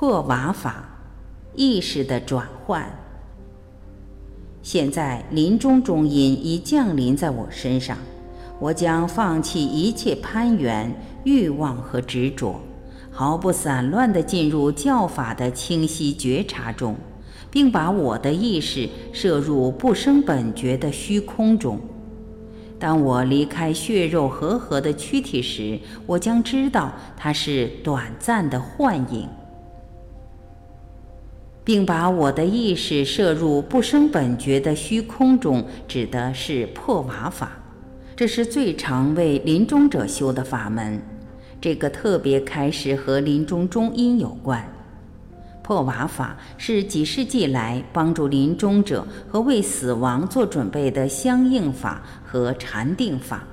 破瓦法，意识的转换。现在临终中音已降临在我身上，我将放弃一切攀缘、欲望和执着，毫不散乱地进入教法的清晰觉察中，并把我的意识摄入不生本觉的虚空中。当我离开血肉和合的躯体时，我将知道它是短暂的幻影。并把我的意识摄入不生本觉的虚空中，指的是破瓦法。这是最常为临终者修的法门。这个特别开始和临终中因有关。破瓦法是几世纪来帮助临终者和为死亡做准备的相应法和禅定法。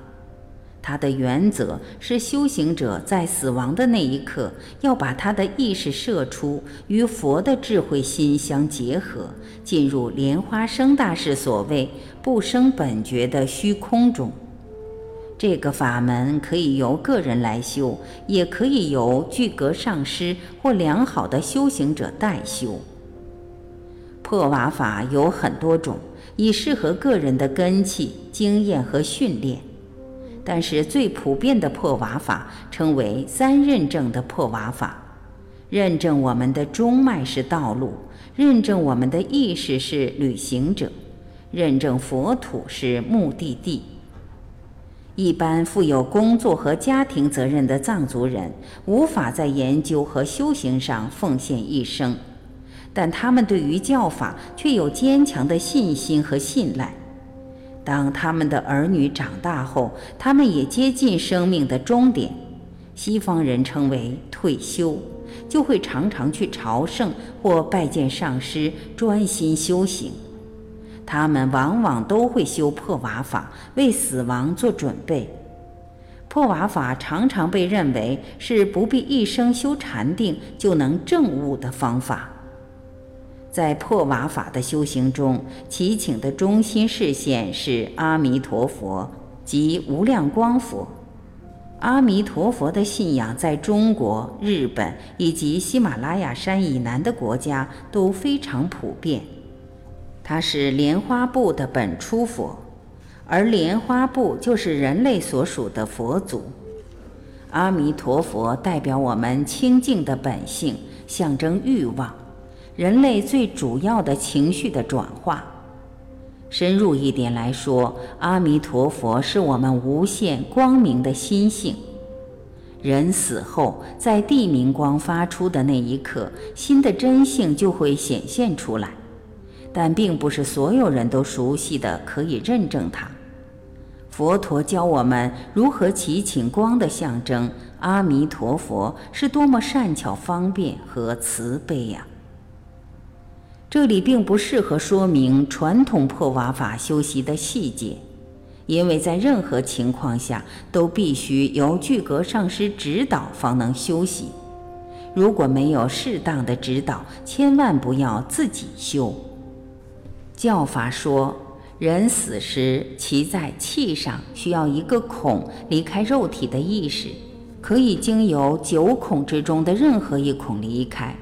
它的原则是，修行者在死亡的那一刻，要把他的意识射出，与佛的智慧心相结合，进入莲花生大师所谓“不生本觉”的虚空中。这个法门可以由个人来修，也可以由具格上师或良好的修行者代修。破瓦法有很多种，以适合个人的根器、经验和训练。但是最普遍的破瓦法称为三认证的破瓦法，认证我们的中脉是道路，认证我们的意识是旅行者，认证佛土是目的地。一般负有工作和家庭责任的藏族人无法在研究和修行上奉献一生，但他们对于教法却有坚强的信心和信赖。当他们的儿女长大后，他们也接近生命的终点，西方人称为退休，就会常常去朝圣或拜见上师，专心修行。他们往往都会修破瓦法，为死亡做准备。破瓦法常常被认为是不必一生修禅定就能证悟的方法。在破瓦法的修行中，祈请的中心视线是阿弥陀佛及无量光佛。阿弥陀佛的信仰在中国、日本以及喜马拉雅山以南的国家都非常普遍。他是莲花部的本初佛，而莲花部就是人类所属的佛祖。阿弥陀佛代表我们清净的本性，象征欲望。人类最主要的情绪的转化，深入一点来说，阿弥陀佛是我们无限光明的心性。人死后，在地明光发出的那一刻，心的真性就会显现出来，但并不是所有人都熟悉的可以认证它。佛陀教我们如何祈请光的象征阿弥陀佛，是多么善巧方便和慈悲呀！这里并不适合说明传统破瓦法修习的细节，因为在任何情况下都必须由具格上师指导方能修习。如果没有适当的指导，千万不要自己修。教法说，人死时，其在气上需要一个孔离开肉体的意识，可以经由九孔之中的任何一孔离开。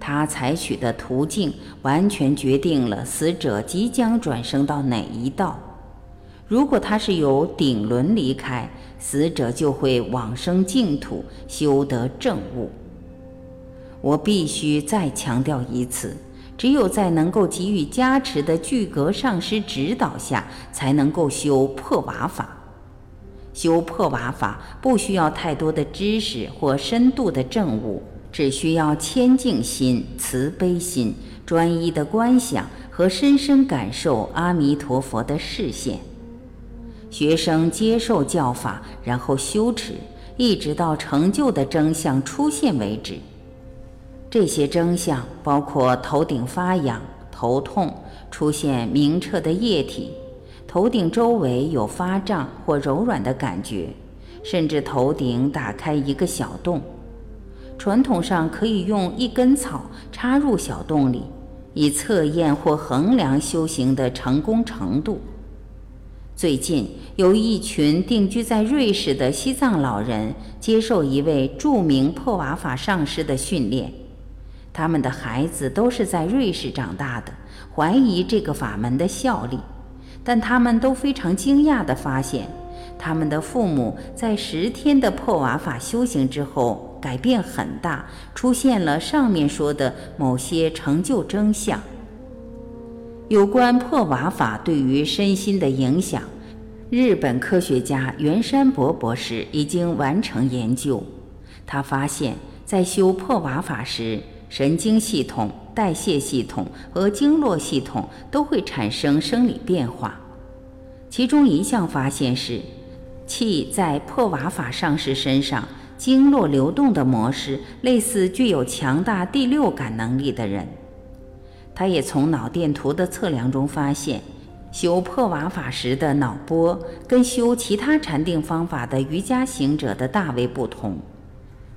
他采取的途径完全决定了死者即将转生到哪一道。如果他是由顶轮离开，死者就会往生净土，修得正悟。我必须再强调一次：只有在能够给予加持的具格上师指导下，才能够修破瓦法。修破瓦法不需要太多的知识或深度的正悟。只需要谦敬心、慈悲心、专一的观想和深深感受阿弥陀佛的视线。学生接受教法，然后修持，一直到成就的真相出现为止。这些真相包括头顶发痒、头痛、出现明澈的液体，头顶周围有发胀或柔软的感觉，甚至头顶打开一个小洞。传统上可以用一根草插入小洞里，以测验或衡量修行的成功程度。最近有一群定居在瑞士的西藏老人接受一位著名破瓦法上师的训练，他们的孩子都是在瑞士长大的，怀疑这个法门的效力，但他们都非常惊讶地发现，他们的父母在十天的破瓦法修行之后改变很大，出现了上面说的某些成就真相。有关破瓦法对于身心的影响，日本科学家袁山博博士已经完成研究，他发现，在修破瓦法时，神经系统、代谢系统和经络系统都会产生生理变化。其中一项发现是，气在破瓦法上师身上经络流动的模式，类似具有强大第六感能力的人。他也从脑电图的测量中发现，修破瓦法时的脑波跟修其他禅定方法的瑜伽行者的大为不同。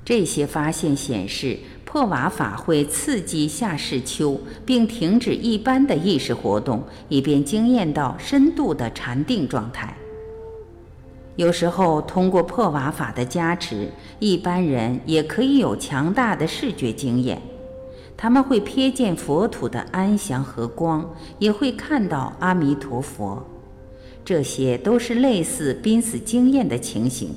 这些发现显示。破瓦法会刺激下视丘，并停止一般的意识活动，以便经验到深度的禅定状态。有时候，通过破瓦法的加持，一般人也可以有强大的视觉经验。他们会瞥见佛土的安详和光，也会看到阿弥陀佛。这些都是类似濒死经验的情形。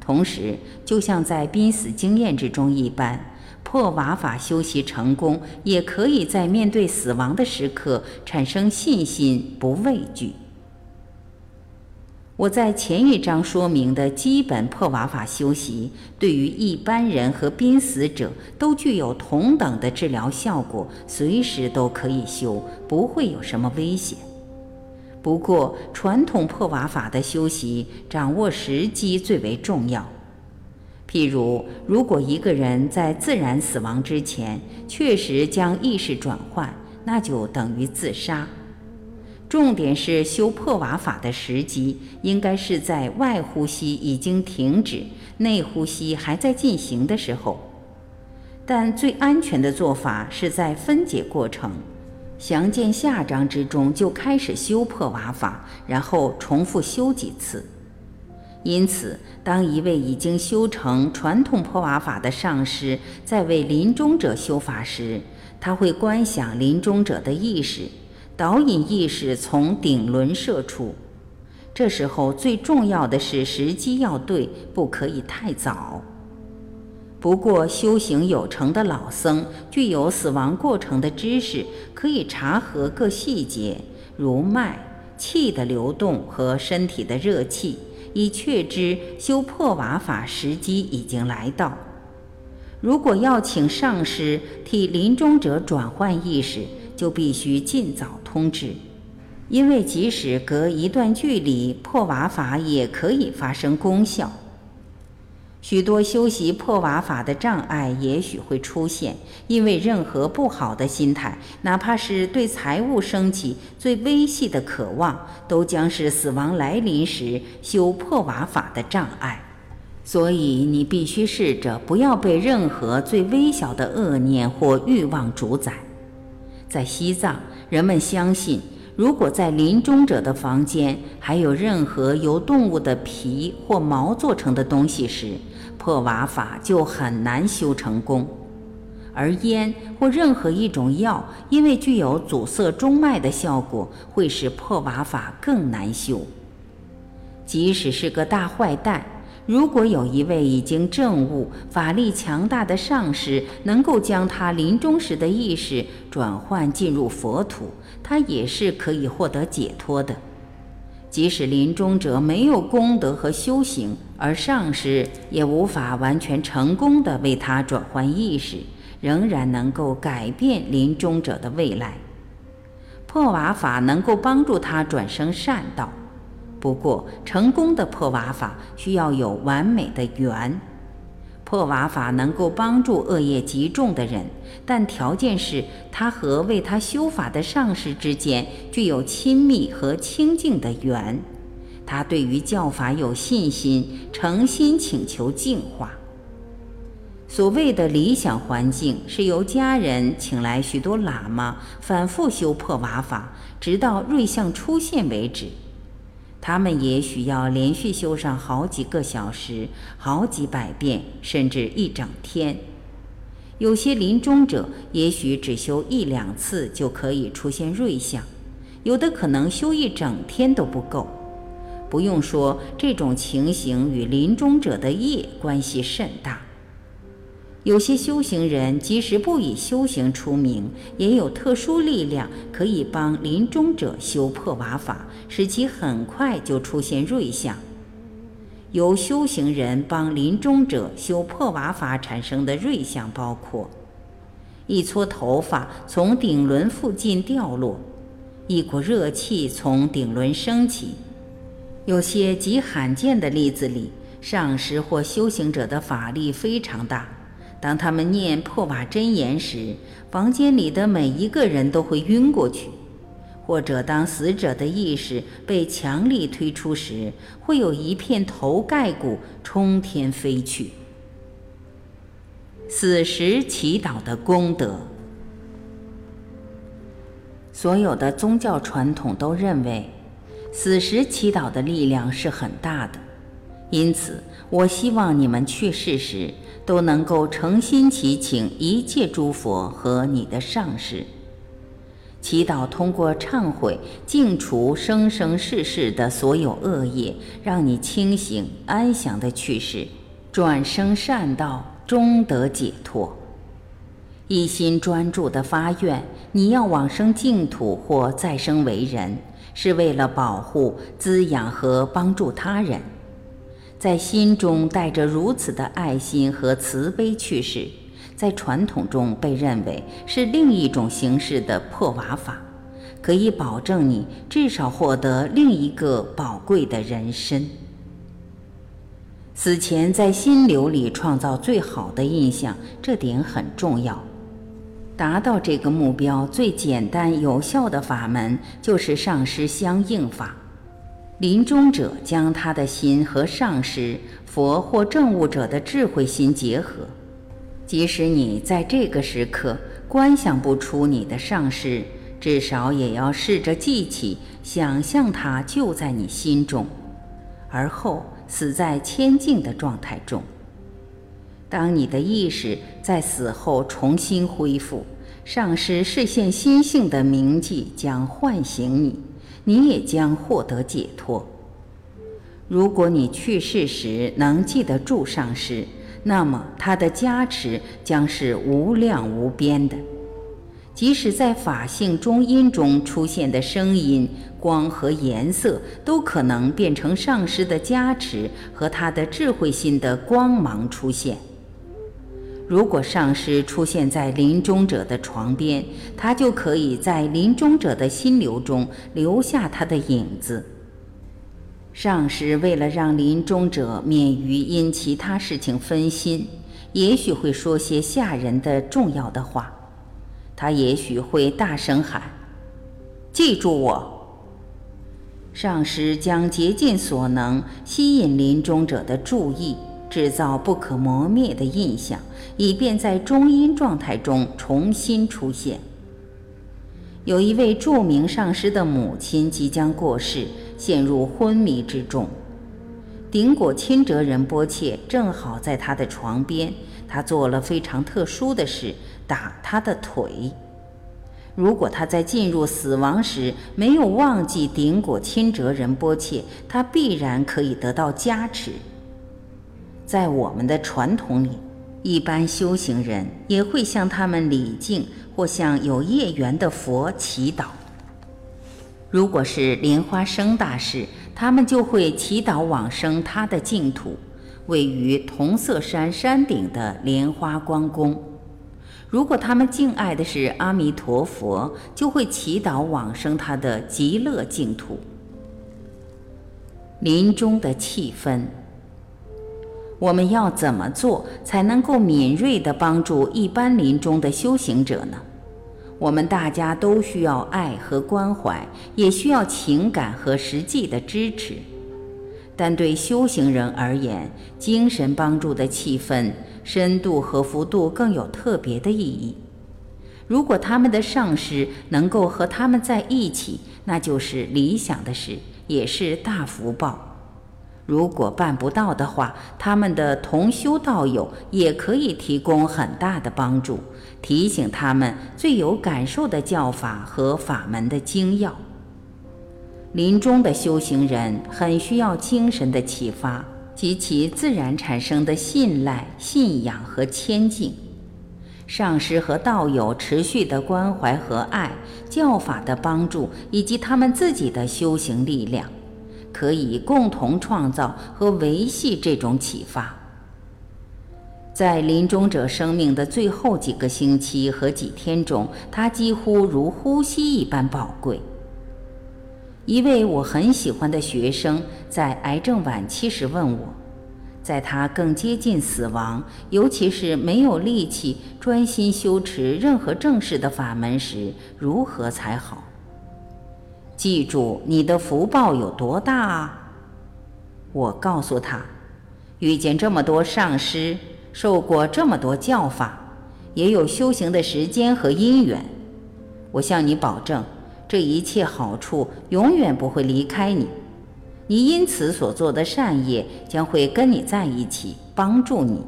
同时，就像在濒死经验之中一般。破瓦法修习成功，也可以在面对死亡的时刻产生信心，不畏惧。我在前一章说明的基本破瓦法修习，对于一般人和濒死者都具有同等的治疗效果，随时都可以修，不会有什么危险。不过，传统破瓦法的修习，掌握时机最为重要。譬如，如果一个人在自然死亡之前确实将意识转换，那就等于自杀。重点是修破瓦法的时机，应该是在外呼吸已经停止、内呼吸还在进行的时候。但最安全的做法是在分解过程，详见下章之中就开始修破瓦法，然后重复修几次。因此，当一位已经修成传统破瓦法的上师在为临终者修法时，他会观想临终者的意识，导引意识从顶轮射出。这时候最重要的是时机要对，不可以太早。不过，修行有成的老僧具有死亡过程的知识，可以查核各细节，如脉、气的流动和身体的热气。以确知修破瓦法时机已经来到。如果要请上师替临终者转换意识，就必须尽早通知，因为即使隔一段距离，破瓦法也可以发生功效。许多修习破瓦法的障碍也许会出现，因为任何不好的心态，哪怕是对财物升起最微细的渴望，都将是死亡来临时修破瓦法的障碍。所以，你必须试着不要被任何最微小的恶念或欲望主宰。在西藏，人们相信，如果在临终者的房间还有任何由动物的皮或毛做成的东西时，破瓦法就很难修成功，而烟或任何一种药，因为具有阻塞中脉的效果，会使破瓦法更难修。即使是个大坏蛋，如果有一位已经证悟、法力强大的上师，能够将他临终时的意识转换进入佛土，他也是可以获得解脱的。即使临终者没有功德和修行，而上师也无法完全成功的为他转换意识，仍然能够改变临终者的未来。破瓦法能够帮助他转生善道，不过成功的破瓦法需要有完美的缘。破瓦法能够帮助恶业极重的人，但条件是他和为他修法的上师之间具有亲密和清净的缘，他对于教法有信心，诚心请求净化。所谓的理想环境是由家人请来许多喇嘛，反复修破瓦法，直到瑞相出现为止。他们也许要连续修上好几个小时、好几百遍，甚至一整天。有些临终者也许只修一两次就可以出现瑞相，有的可能修一整天都不够。不用说，这种情形与临终者的业关系甚大。有些修行人即使不以修行出名，也有特殊力量可以帮临终者修破瓦法，使其很快就出现瑞相。由修行人帮临终者修破瓦法产生的瑞相，包括一撮头发从顶轮附近掉落，一股热气从顶轮升起。有些极罕见的例子里，上师或修行者的法力非常大。当他们念破瓦真言时，房间里的每一个人都会晕过去。或者，当死者的意识被强力推出时，会有一片头盖骨冲天飞去。死时祈祷的功德，所有的宗教传统都认为，死时祈祷的力量是很大的。因此，我希望你们去世时都能够诚心祈请一切诸佛和你的上师。祈祷通过忏悔净除生生世世的所有恶业，让你清醒安详的去世，转生善道，终得解脱。一心专注的发愿，你要往生净土或再生为人，是为了保护、滋养和帮助他人，在心中带着如此的爱心和慈悲去世。在传统中被认为是另一种形式的破瓦法，可以保证你至少获得另一个宝贵的人身。死前在心流里创造最好的印象，这点很重要。达到这个目标最简单有效的法门就是上师相应法。临终者将他的心和上师、佛或正悟者的智慧心结合。即使你在这个时刻观想不出你的上师，至少也要试着记起，想象他就在你心中，而后死在千静的状态中。当你的意识在死后重新恢复，上师视线心性的铭记将唤醒你，你也将获得解脱。如果你去世时能记得住上师。那么，他的加持将是无量无边的。即使在法性中音中出现的声音、光和颜色，都可能变成上师的加持和他的智慧心的光芒出现。如果上师出现在临终者的床边，他就可以在临终者的心流中留下他的影子。上师为了让临终者免于因其他事情分心，也许会说些吓人的重要的话。他也许会大声喊：“记住我！”上师将竭尽所能吸引临终者的注意，制造不可磨灭的印象，以便在中阴状态中重新出现。有一位著名上师的母亲即将过世。陷入昏迷之中，顶果钦哲仁波切正好在他的床边。他做了非常特殊的事，打他的腿。如果他在进入死亡时没有忘记顶果钦哲仁波切，他必然可以得到加持。在我们的传统里，一般修行人也会向他们礼敬，或向有业缘的佛祈祷。如果是莲花生大士，他们就会祈祷往生他的净土，位于同色山山顶的莲花光宫；如果他们敬爱的是阿弥陀佛，就会祈祷往生他的极乐净土。临终的气氛，我们要怎么做才能够敏锐地帮助一般临终的修行者呢？我们大家都需要爱和关怀，也需要情感和实际的支持。但对修行人而言，精神帮助的气氛深度和幅度更有特别的意义。如果他们的上师能够和他们在一起，那就是理想的事，也是大福报。如果办不到的话，他们的同修道友也可以提供很大的帮助，提醒他们最有感受的教法和法门的精要。临终的修行人很需要精神的启发及其自然产生的信赖、信仰和谦敬。上师和道友持续的关怀和爱，教法的帮助，以及他们自己的修行力量。可以共同创造和维系这种启发。在临终者生命的最后几个星期和几天中，它几乎如呼吸一般宝贵。一位我很喜欢的学生在癌症晚期时问我，在他更接近死亡，尤其是没有力气专心修持任何正式的法门时，如何才好？记住你的福报有多大啊！我告诉他，遇见这么多上师，受过这么多教法，也有修行的时间和因缘。我向你保证，这一切好处永远不会离开你。你因此所做的善业将会跟你在一起，帮助你。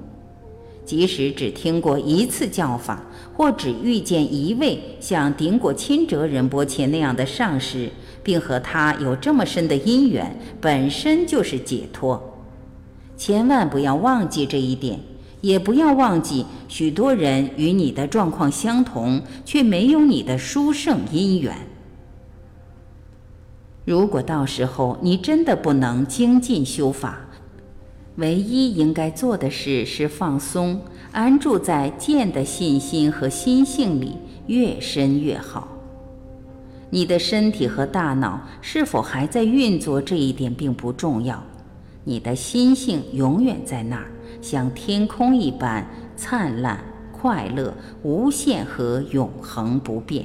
即使只听过一次教法，或只遇见一位像顶果钦哲仁波切那样的上师。并和他有这么深的因缘，本身就是解脱。千万不要忘记这一点，也不要忘记许多人与你的状况相同，却没有你的殊胜因缘。如果到时候你真的不能精进修法，唯一应该做的事是放松，安住在见的信心和心性里，越深越好。你的身体和大脑是否还在运作，这一点并不重要。你的心性永远在那儿，像天空一般灿烂、快乐、无限和永恒不变。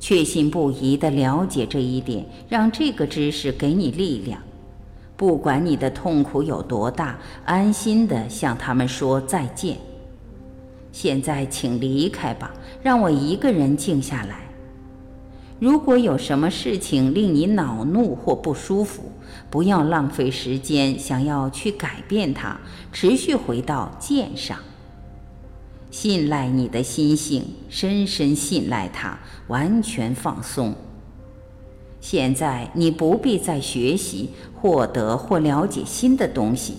确信不疑地了解这一点，让这个知识给你力量。不管你的痛苦有多大，安心地向他们说再见。现在，请离开吧，让我一个人静下来。如果有什么事情令你恼怒或不舒服，不要浪费时间想要去改变它，持续回到剑上。信赖你的心性，深深信赖它，完全放松。现在你不必再学习、获得或了解新的东西，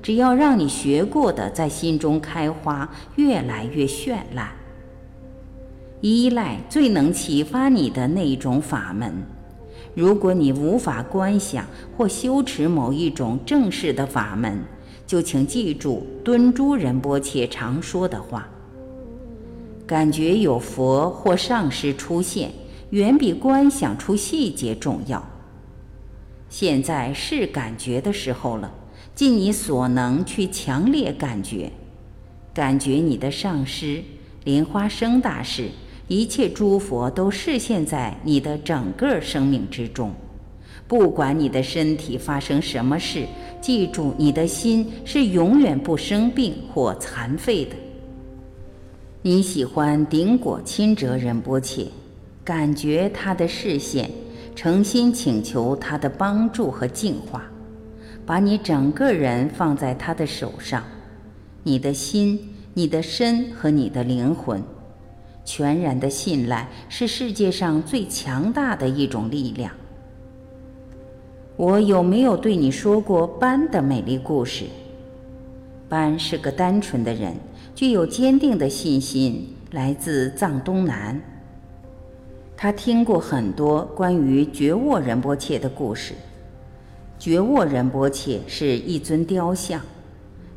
只要让你学过的在心中开花，越来越绚烂。依赖最能启发你的那一种法门。如果你无法观想或修持某一种正式的法门，就请记住敦珠仁波切常说的话：感觉有佛或上师出现，远比观想出细节重要。现在是感觉的时候了，尽你所能去强烈感觉，感觉你的上师莲花生大师。一切诸佛都视现在你的整个生命之中，不管你的身体发生什么事，记住你的心是永远不生病或残废的。你喜欢顶果钦哲仁波切，感觉他的视线，诚心请求他的帮助和净化，把你整个人放在他的手上，你的心、你的身和你的灵魂。全然的信赖是世界上最强大的一种力量。我有没有对你说过班的美丽故事？班是个单纯的人，具有坚定的信心，来自藏东南。他听过很多关于觉沃仁波切的故事。觉沃仁波切是一尊雕像。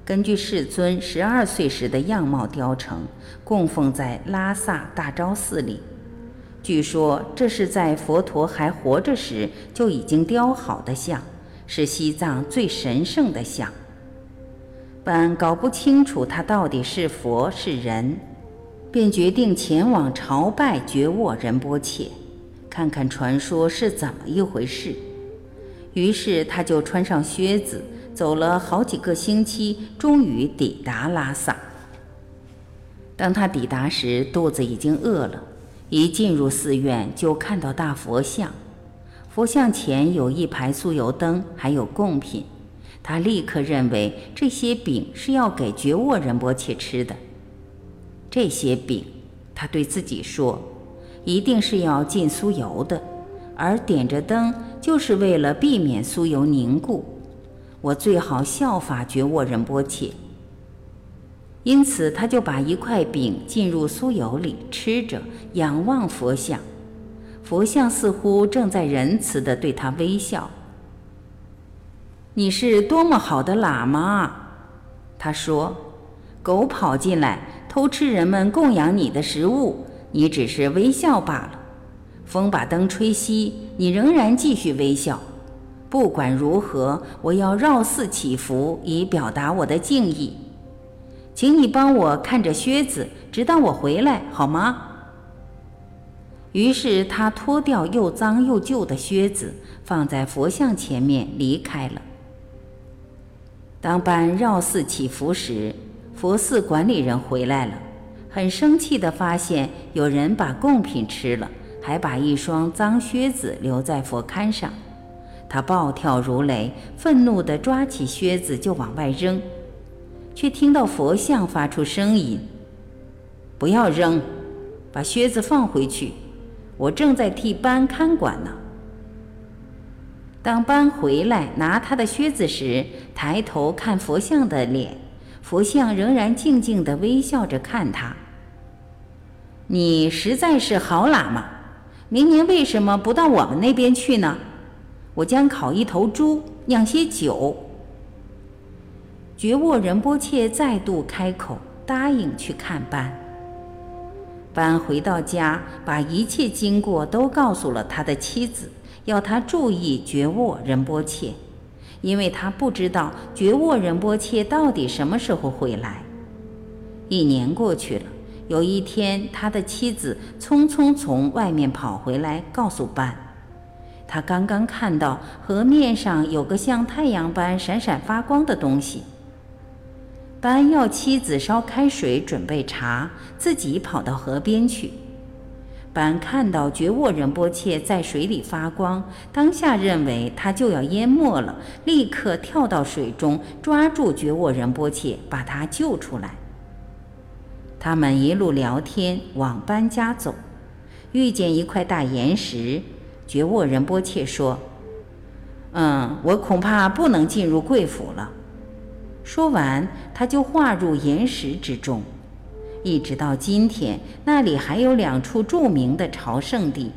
根据世尊十二岁时的样貌雕成，供奉在拉萨大昭寺里。据说这是在佛陀还活着时就已经雕好的像，是西藏最神圣的像。本搞不清楚他到底是佛是人，便决定前往朝拜觉沃仁波切，看看传说是怎么一回事。于是他就穿上靴子。走了好几个星期，终于抵达拉萨。当他抵达时，肚子已经饿了。一进入寺院，就看到大佛像，佛像前有一排酥油灯，还有贡品。他立刻认为这些饼是要给觉沃仁波切吃的。这些饼，他对自己说，一定是要浸酥油的，而点着灯就是为了避免酥油凝固。我最好效法觉沃仁波切。因此，他就把一块饼浸入酥油里吃着，仰望佛像。佛像似乎正在仁慈地对他微笑。你是多么好的喇嘛，他说。狗跑进来偷吃人们供养你的食物，你只是微笑罢了。风把灯吹熄，你仍然继续微笑。不管如何，我要绕寺祈福，以表达我的敬意。请你帮我看着靴子，直到我回来，好吗？于是他脱掉又脏又旧的靴子，放在佛像前面离开了。当班绕寺祈福时，佛寺管理人回来了，很生气地发现有人把贡品吃了，还把一双脏靴子留在佛龛上。他暴跳如雷，愤怒地抓起靴子就往外扔，却听到佛像发出声音：“不要扔，把靴子放回去。”我正在替班看管呢。当班回来拿他的靴子时，抬头看佛像的脸，佛像仍然静静地微笑着看他。你实在是好喇嘛，明年为什么不到我们那边去呢？我将烤一头猪，酿些酒。觉沃仁波切再度开口，答应去看班。班回到家，把一切经过都告诉了他的妻子，要他注意觉沃仁波切，因为他不知道觉沃仁波切到底什么时候会来。一年过去了，有一天，他的妻子匆匆从外面跑回来，告诉班，他刚刚看到河面上有个像太阳般闪闪发光的东西。班要妻子烧开水准备茶，自己跑到河边去。班看到觉沃仁波切在水里发光，当下认为他就要淹没了，立刻跳到水中，抓住觉沃仁波切，把他救出来。他们一路聊天往班家走，遇见一块大岩石。觉沃仁波切说：“嗯，我恐怕不能进入贵府了。”说完，他就化入岩石之中，一直到今天，那里还有两处著名的朝圣地，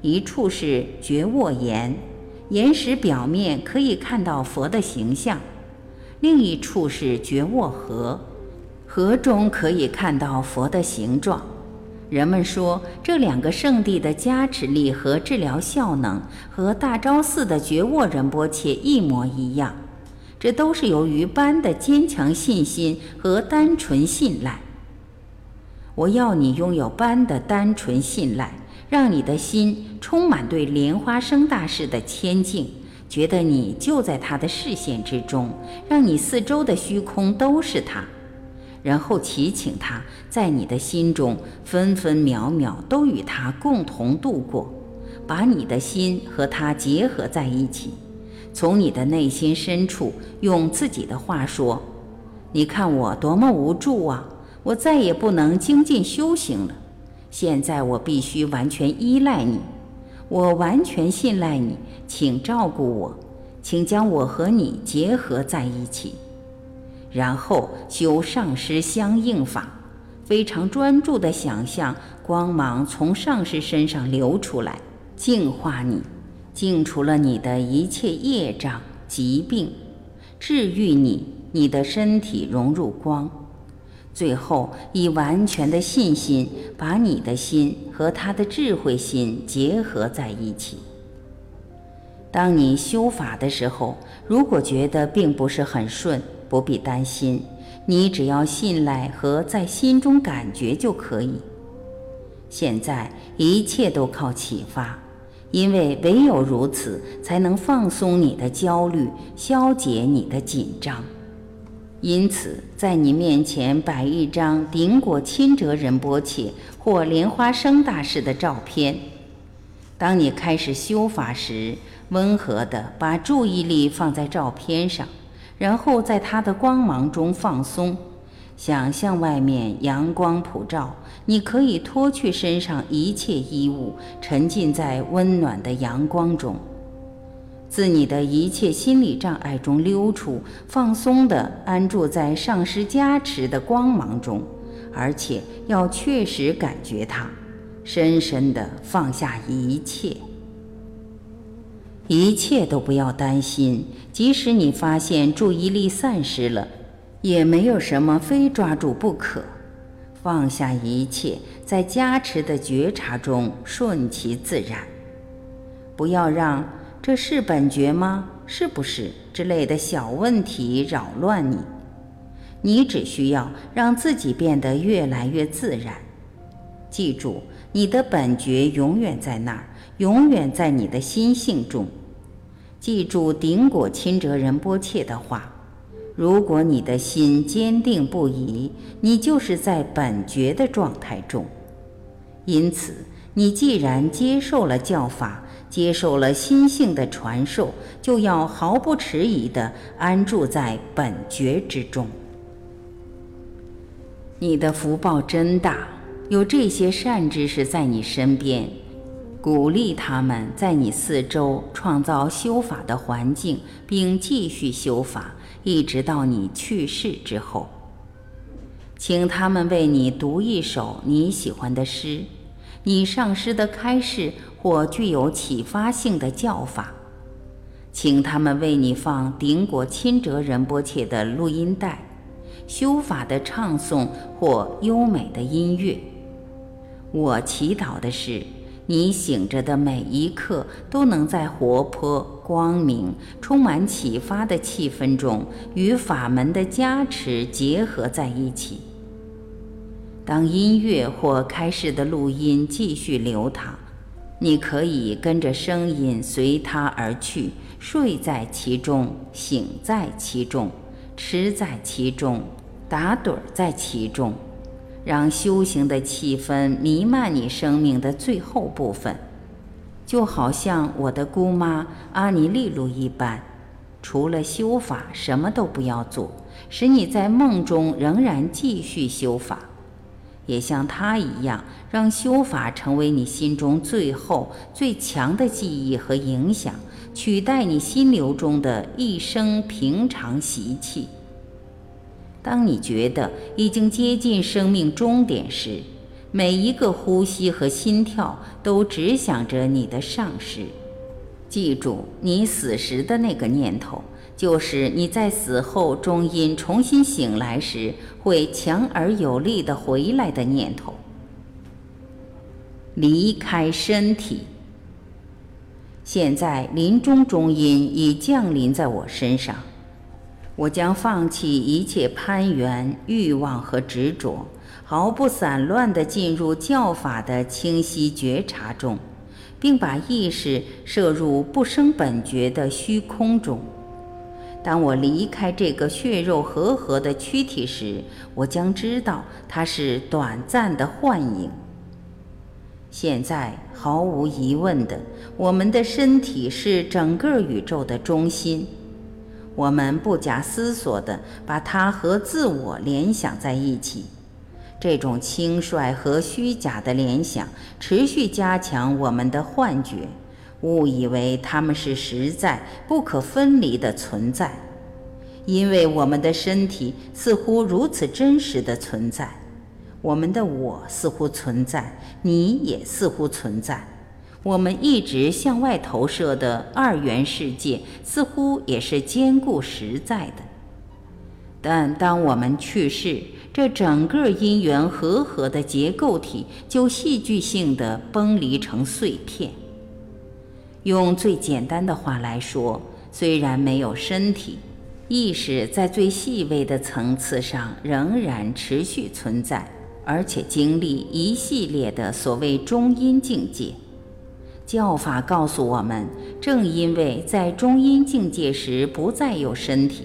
一处是觉沃岩，岩石表面可以看到佛的形象；另一处是觉沃河，河中可以看到佛的形状。人们说，这两个圣地的加持力和治疗效能和大昭寺的觉沃仁波切一模一样。这都是由于班的坚强信心和单纯信赖。我要你拥有般的单纯信赖，让你的心充满对莲花生大士的谦敬，觉得你就在他的视线之中，让你四周的虚空都是他，然后祈请他在你的心中分分秒秒都与他共同度过，把你的心和他结合在一起。从你的内心深处，用自己的话说：“你看我多么无助啊！我再也不能精进修行了。现在我必须完全依赖你，我完全信赖你，请照顾我，请将我和你结合在一起，然后修上师相应法，非常专注地想象光芒从上师身上流出来，净化你。”净除了你的一切业障、疾病，治愈你，你的身体融入光，最后以完全的信心，把你的心和他的智慧心结合在一起。当你修法的时候，如果觉得并不是很顺，不必担心，你只要信赖和在心中感觉就可以。现在一切都靠启发。因为唯有如此，才能放松你的焦虑，消解你的紧张。因此，在你面前摆一张顶果钦哲仁波切或莲花生大师的照片，当你开始修法时，温和地把注意力放在照片上，然后在它的光芒中放松，想象外面阳光普照，你可以脱去身上一切衣物，沉浸在温暖的阳光中。自你的一切心理障碍中溜出，放松地安住在上师加持的光芒中，而且要确实感觉它，深深地放下一切，一切都不要担心。即使你发现注意力散失了，也没有什么非抓住不可。放下一切，在加持的觉察中顺其自然，不要让。这是本觉吗？是不是之类的小问题扰乱你？你只需要让自己变得越来越自然。记住，你的本觉永远在那儿，永远在你的心性中。记住顶果钦哲仁波切的话：如果你的心坚定不移，你就是在本觉的状态中。因此，你既然接受了教法。接受了心性的传授，就要毫不迟疑地安住在本觉之中。你的福报真大，有这些善知识在你身边，鼓励他们在你四周创造修法的环境，并继续修法，一直到你去世之后。请他们为你读一首你喜欢的诗，你上师的开示。或具有启发性的教法，请他们为你放顶果钦哲仁波切的录音带、修法的唱诵或优美的音乐。我祈祷的是，你醒着的每一刻都能在活泼、光明、充满启发的气氛中，与法门的加持结合在一起。当音乐或开示的录音继续流淌。你可以跟着声音随它而去，睡在其中，醒在其中，吃在其中，打盹儿在其中，让修行的气氛弥漫你生命的最后部分，就好像我的姑妈阿尼利路一般。除了修法，什么都不要做，使你在梦中仍然继续修法。也像他一样，让修法成为你心中最后最强的记忆和影响，取代你心流中的一生平常习气。当你觉得已经接近生命终点时，每一个呼吸和心跳都只想着你的上师。记住你死时的那个念头。就是你在死后终因重新醒来时，会强而有力的回来的念头。离开身体。现在临终中音已降临在我身上，我将放弃一切攀缘、欲望和执着，毫不散乱地进入教法的清晰觉察中，并把意识摄入不生本觉的虚空中。当我离开这个血肉和合的躯体时，我将知道它是短暂的幻影。现在毫无疑问的，我们的身体是整个宇宙的中心。我们不假思索地把它和自我联想在一起，这种轻率和虚假的联想持续加强我们的幻觉。误以为他们是实在不可分离的存在，因为我们的身体似乎如此真实的存在，我们的我似乎存在，你也似乎存在，我们一直向外投射的二元世界似乎也是坚固实在的。但当我们去世，这整个因缘和合的结构体就戏剧性的崩离成碎片。用最简单的话来说，虽然没有身体，意识在最细微的层次上仍然持续存在，而且经历一系列的所谓中阴境界。教法告诉我们，正因为在中阴境界时不再有身体，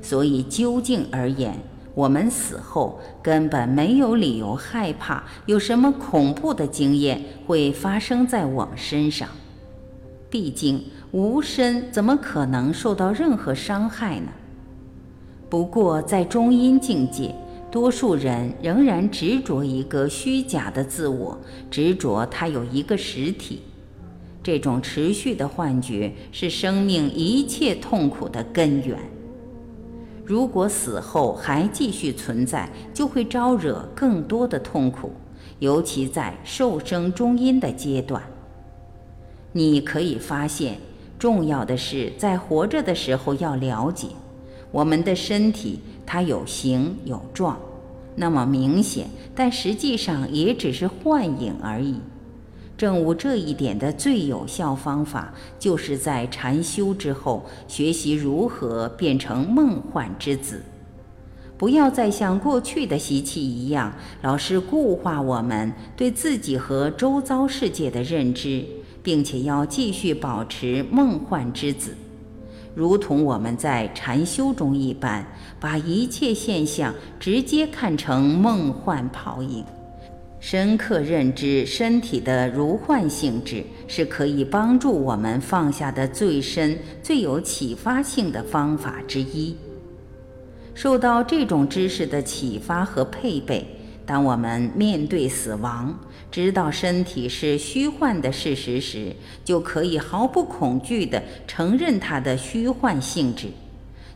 所以究竟而言，我们死后根本没有理由害怕有什么恐怖的经验会发生在我们身上。毕竟无身怎么可能受到任何伤害呢？不过在中阴境界，多数人仍然执着一个虚假的自我，执着它有一个实体。这种持续的幻觉是生命一切痛苦的根源。如果死后还继续存在，就会招惹更多的痛苦，尤其在受生中阴的阶段。你可以发现，重要的是在活着的时候要了解，我们的身体它有形有状，那么明显，但实际上也只是幻影而已。证悟这一点的最有效方法，就是在禅修之后学习如何变成梦幻之子。不要再像过去的习气一样，老是固化我们对自己和周遭世界的认知，并且要继续保持梦幻之子，如同我们在禅修中一般，把一切现象直接看成梦幻泡影。深刻认知身体的如幻性质，是可以帮助我们放下的最深、最有启发性的方法之一。受到这种知识的启发和配备，当我们面对死亡，知道身体是虚幻的事实时，就可以毫不恐惧地承认它的虚幻性质，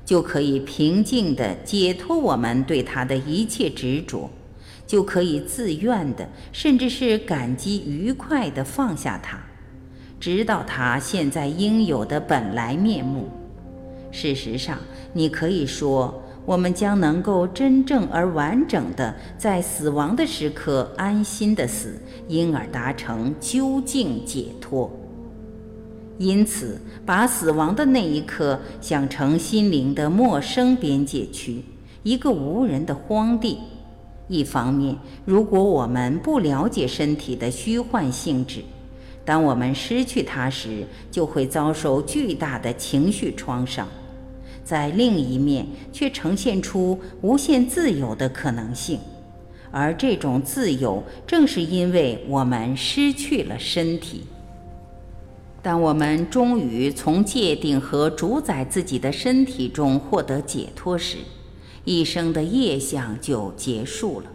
就可以平静地解脱我们对它的一切执着。就可以自愿的，甚至是感激愉快的放下它，直到它现在应有的本来面目。事实上，你可以说，我们将能够真正而完整的在死亡的时刻安心的死，因而达成究竟解脱。因此，把死亡的那一刻想成心灵的陌生边界区，一个无人的荒地。一方面，如果我们不了解身体的虚幻性质，当我们失去它时，就会遭受巨大的情绪创伤；在另一面，却呈现出无限自由的可能性，而这种自由正是因为我们失去了身体。当我们终于从界定和主宰自己的身体中获得解脱时，一生的业相就结束了，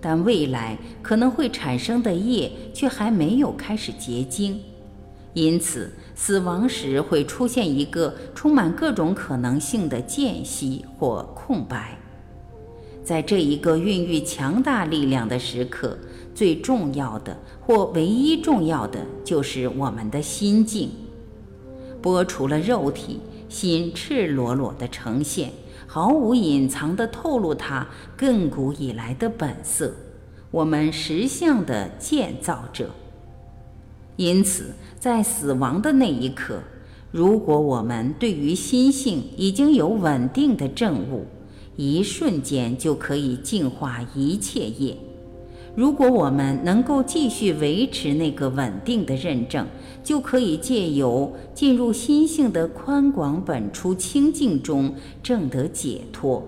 但未来可能会产生的业却还没有开始结晶，因此死亡时会出现一个充满各种可能性的间隙或空白。在这一个孕育强大力量的时刻，最重要的或唯一重要的就是我们的心境，剥除了肉体，心赤裸裸地呈现。毫无隐藏地透露它亘古以来的本色，我们实相的建造者。因此，在死亡的那一刻，如果我们对于心性已经有稳定的证悟，一瞬间就可以净化一切业。如果我们能够继续维持那个稳定的认证，就可以借由进入心性的宽广本初清净中，证得解脱，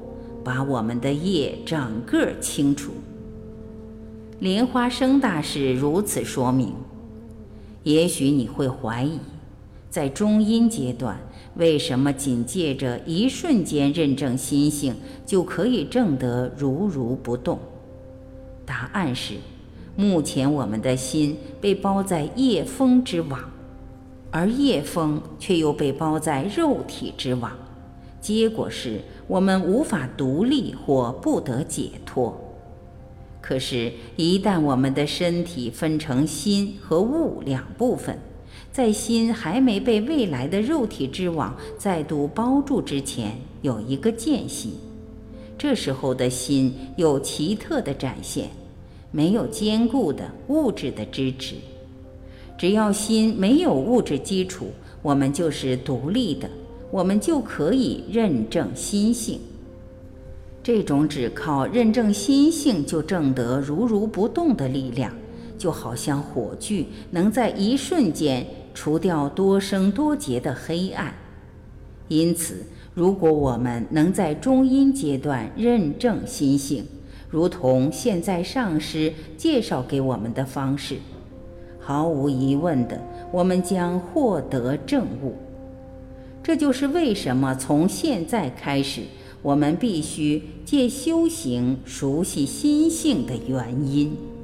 把我们的业整个清除。莲花生大师如此说明。也许你会怀疑，在中阴阶段，为什么仅借着一瞬间认证心性，就可以证得如如不动？答案是，目前我们的心被包在业风之网，而业风却又被包在肉体之网，结果是我们无法独立或不得解脱。可是，一旦我们的身体分成心和物两部分，在心还没被未来的肉体之网再度包住之前，有一个间隙。这时候的心有奇特的展现，没有坚固的物质的支持。只要心没有物质基础，我们就是独立的，我们就可以认证心性。这种只靠认证心性就证得如如不动的力量，就好像火炬能在一瞬间除掉多生多劫的黑暗。因此。如果我们能在中阴阶段认证心性，如同现在上师介绍给我们的方式，毫无疑问的，我们将获得正悟。这就是为什么从现在开始，我们必须借修行熟悉心性的原因。